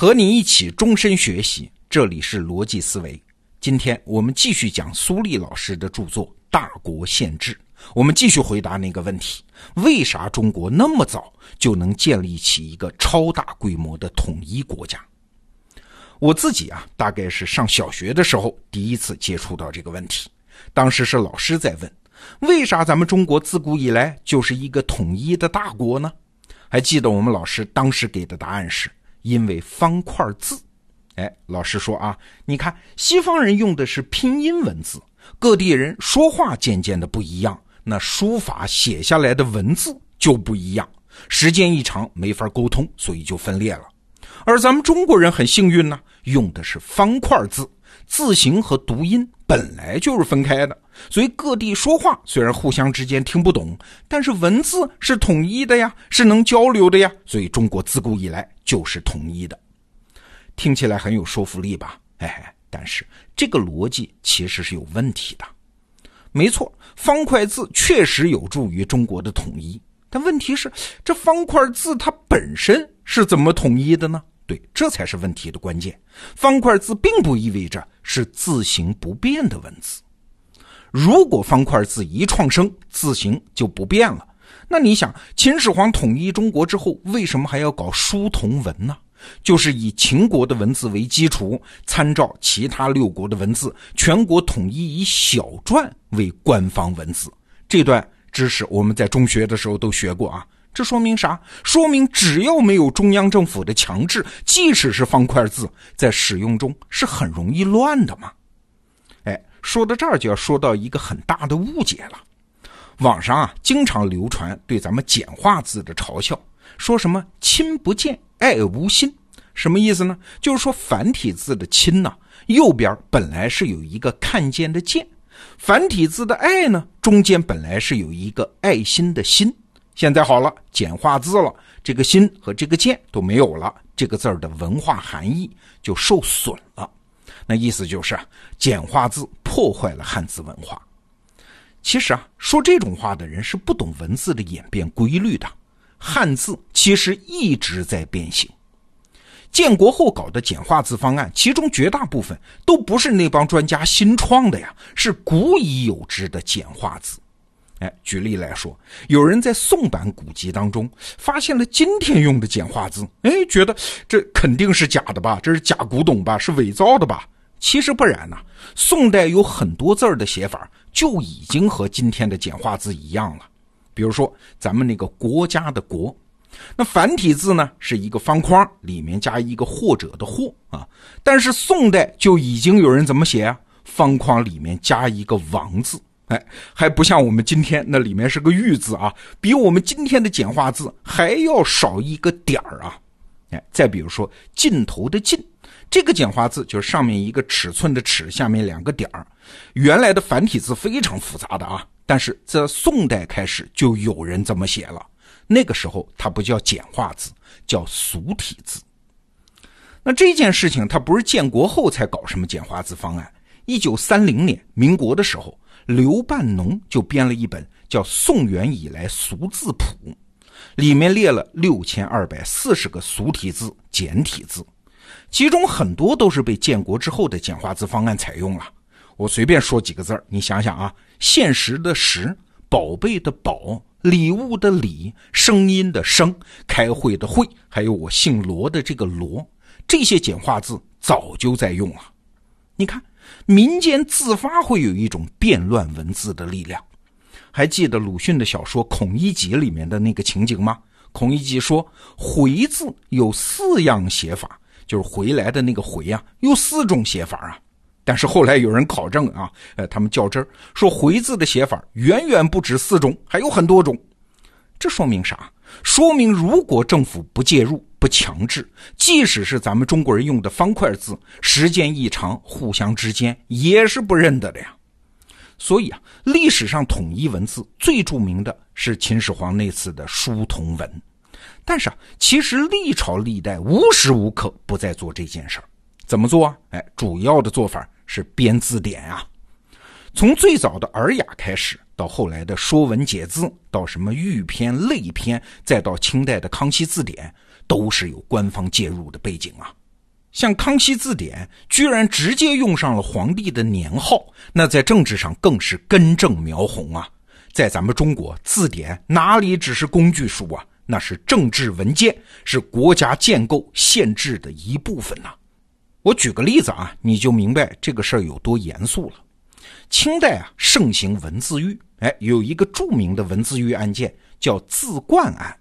和你一起终身学习，这里是逻辑思维。今天我们继续讲苏立老师的著作《大国宪制》，我们继续回答那个问题：为啥中国那么早就能建立起一个超大规模的统一国家？我自己啊，大概是上小学的时候第一次接触到这个问题。当时是老师在问：为啥咱们中国自古以来就是一个统一的大国呢？还记得我们老师当时给的答案是：因为方块字。哎，老师说啊，你看西方人用的是拼音文字，各地人说话渐渐的不一样，那书法写下来的文字就不一样，时间一长没法沟通，所以就分裂了。而咱们中国人很幸运呢，用的是方块字，字形和读音本来就是分开的，所以各地说话虽然互相之间听不懂，但是文字是统一的呀，是能交流的呀，所以中国自古以来就是统一的。听起来很有说服力吧？哎，但是这个逻辑其实是有问题的。没错，方块字确实有助于中国的统一，但问题是，这方块字它本身是怎么统一的呢？对，这才是问题的关键。方块字并不意味着是字形不变的文字。如果方块字一创生，字形就不变了，那你想，秦始皇统一中国之后，为什么还要搞书同文呢？就是以秦国的文字为基础，参照其他六国的文字，全国统一以小篆为官方文字。这段知识我们在中学的时候都学过啊。这说明啥？说明只要没有中央政府的强制，即使是方块字，在使用中是很容易乱的嘛。哎，说到这儿就要说到一个很大的误解了。网上啊，经常流传对咱们简化字的嘲笑，说什么“亲不见”。爱无心，什么意思呢？就是说繁体字的“亲”呢，右边本来是有一个看见的“见”；繁体字的“爱”呢，中间本来是有一个爱心的“心”。现在好了，简化字了，这个“心”和这个“见”都没有了，这个字儿的文化含义就受损了。那意思就是啊简化字破坏了汉字文化。其实啊，说这种话的人是不懂文字的演变规律的。汉字其实一直在变形，建国后搞的简化字方案，其中绝大部分都不是那帮专家新创的呀，是古已有之的简化字。哎，举例来说，有人在宋版古籍当中发现了今天用的简化字，哎，觉得这肯定是假的吧？这是假古董吧？是伪造的吧？其实不然呐，宋代有很多字儿的写法就已经和今天的简化字一样了。比如说，咱们那个国家的“国”，那繁体字呢是一个方框，里面加一个或者的“或”啊。但是宋代就已经有人怎么写啊？方框里面加一个“王”字，哎，还不像我们今天那里面是个“玉”字啊，比我们今天的简化字还要少一个点儿啊。哎，再比如说“尽头”的“尽”，这个简化字就是上面一个尺寸的“尺”，下面两个点儿。原来的繁体字非常复杂的啊。但是在宋代开始就有人这么写了，那个时候它不叫简化字，叫俗体字。那这件事情它不是建国后才搞什么简化字方案，一九三零年民国的时候，刘半农就编了一本叫《宋元以来俗字谱》，里面列了六千二百四十个俗体字、简体字，其中很多都是被建国之后的简化字方案采用了。我随便说几个字儿，你想想啊，现实的实，宝贝的宝，礼物的礼，声音的声，开会的会，还有我姓罗的这个罗，这些简化字早就在用了。你看，民间自发会有一种变乱文字的力量。还记得鲁迅的小说《孔乙己》里面的那个情景吗？孔乙己说：“回字有四样写法，就是回来的那个回啊，有四种写法啊。”但是后来有人考证啊，呃，他们较真说“回”字的写法远远不止四种，还有很多种。这说明啥？说明如果政府不介入、不强制，即使是咱们中国人用的方块字，时间一长，互相之间也是不认得的呀。所以啊，历史上统一文字最著名的是秦始皇那次的书同文。但是啊，其实历朝历代无时无刻不在做这件事儿。怎么做啊？哎，主要的做法是编字典啊。从最早的《尔雅》开始，到后来的《说文解字》，到什么《玉篇》《类篇》，再到清代的《康熙字典》，都是有官方介入的背景啊。像《康熙字典》居然直接用上了皇帝的年号，那在政治上更是根正苗红啊！在咱们中国，字典哪里只是工具书啊？那是政治文件，是国家建构宪制的一部分呐。我举个例子啊，你就明白这个事儿有多严肃了。清代啊，盛行文字狱，哎，有一个著名的文字狱案件叫字冠案。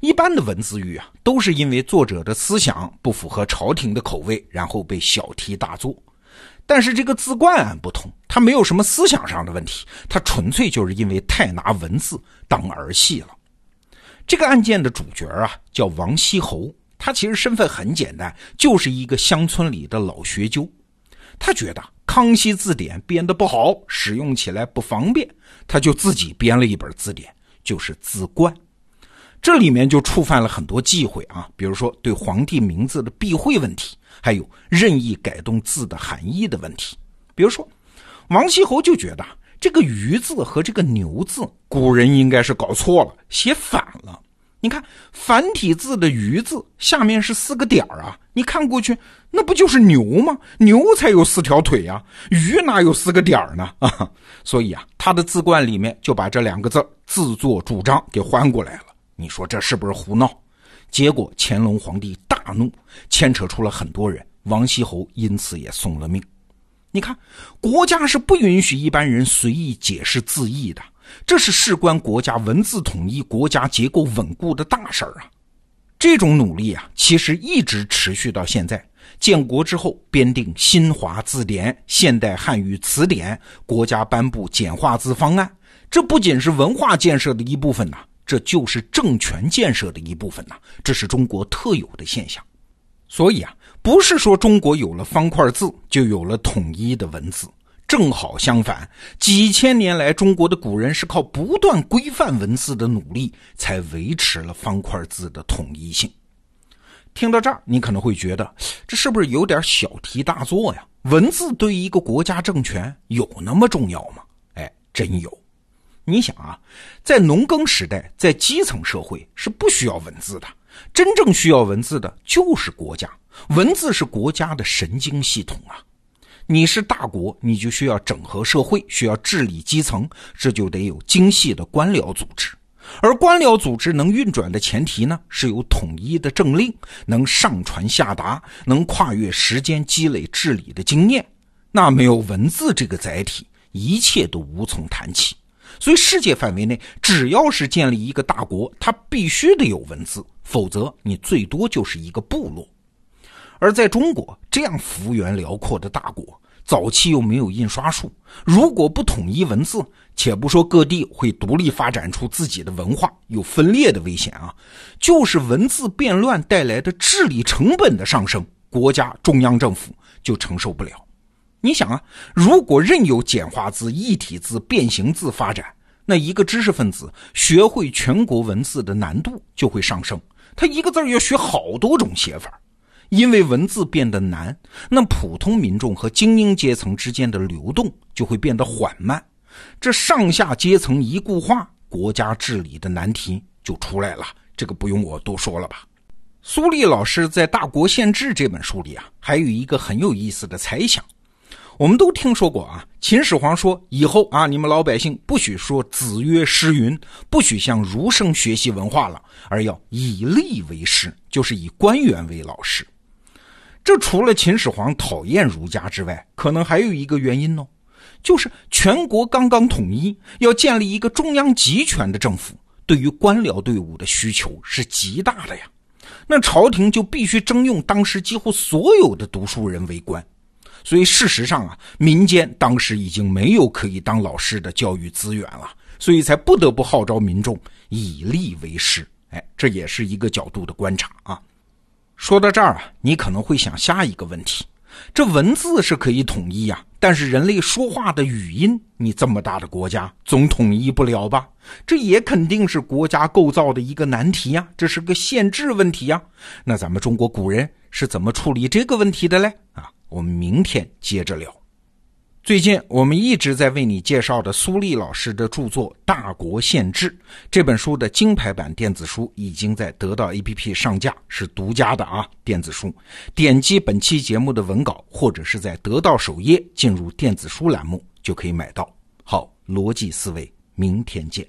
一般的文字狱啊，都是因为作者的思想不符合朝廷的口味，然后被小题大做。但是这个字冠案不同，他没有什么思想上的问题，他纯粹就是因为太拿文字当儿戏了。这个案件的主角啊，叫王锡侯，他其实身份很简单，就是一个乡村里的老学究。他觉得《康熙字典》编得不好，使用起来不方便，他就自己编了一本字典，就是字冠。这里面就触犯了很多忌讳啊，比如说对皇帝名字的避讳问题，还有任意改动字的含义的问题。比如说，王锡侯就觉得这个“鱼”字和这个“牛”字，古人应该是搞错了，写反了。你看繁体字的“鱼”字下面是四个点儿啊，你看过去那不就是牛吗？牛才有四条腿呀，鱼哪有四个点儿呢？啊，所以啊，他的字冠里面就把这两个字自作主张给换过来了。你说这是不是胡闹？结果乾隆皇帝大怒，牵扯出了很多人，王锡侯因此也送了命。你看，国家是不允许一般人随意解释字义的，这是事关国家文字统一、国家结构稳固的大事儿啊！这种努力啊，其实一直持续到现在。建国之后，编定新华字典、现代汉语词典，国家颁布简化字方案，这不仅是文化建设的一部分呐。这就是政权建设的一部分呐，这是中国特有的现象。所以啊，不是说中国有了方块字就有了统一的文字，正好相反，几千年来中国的古人是靠不断规范文字的努力，才维持了方块字的统一性。听到这儿，你可能会觉得这是不是有点小题大做呀？文字对于一个国家政权有那么重要吗？哎，真有。你想啊，在农耕时代，在基层社会是不需要文字的，真正需要文字的就是国家。文字是国家的神经系统啊！你是大国，你就需要整合社会，需要治理基层，这就得有精细的官僚组织。而官僚组织能运转的前提呢，是有统一的政令，能上传下达，能跨越时间积累治理的经验。那没有文字这个载体，一切都无从谈起。所以，世界范围内，只要是建立一个大国，它必须得有文字，否则你最多就是一个部落。而在中国这样幅员辽阔的大国，早期又没有印刷术，如果不统一文字，且不说各地会独立发展出自己的文化，有分裂的危险啊，就是文字变乱带来的治理成本的上升，国家中央政府就承受不了。你想啊，如果任由简化字、异体字、变形字发展，那一个知识分子学会全国文字的难度就会上升。他一个字要学好多种写法，因为文字变得难，那普通民众和精英阶层之间的流动就会变得缓慢。这上下阶层一固化，国家治理的难题就出来了。这个不用我多说了吧？苏立老师在《大国宪制》这本书里啊，还有一个很有意思的猜想。我们都听说过啊，秦始皇说以后啊，你们老百姓不许说子曰诗云，不许向儒生学习文化了，而要以吏为师，就是以官员为老师。这除了秦始皇讨厌儒家之外，可能还有一个原因哦，就是全国刚刚统一，要建立一个中央集权的政府，对于官僚队伍的需求是极大的呀。那朝廷就必须征用当时几乎所有的读书人为官。所以事实上啊，民间当时已经没有可以当老师的教育资源了，所以才不得不号召民众以吏为师。哎，这也是一个角度的观察啊。说到这儿啊，你可能会想下一个问题：这文字是可以统一呀，但是人类说话的语音，你这么大的国家总统一不了吧？这也肯定是国家构造的一个难题呀，这是个限制问题呀。那咱们中国古人是怎么处理这个问题的嘞？啊？我们明天接着聊。最近我们一直在为你介绍的苏丽老师的著作《大国宪制》这本书的金牌版电子书已经在得到 APP 上架，是独家的啊！电子书，点击本期节目的文稿，或者是在得到首页进入电子书栏目就可以买到。好，逻辑思维，明天见。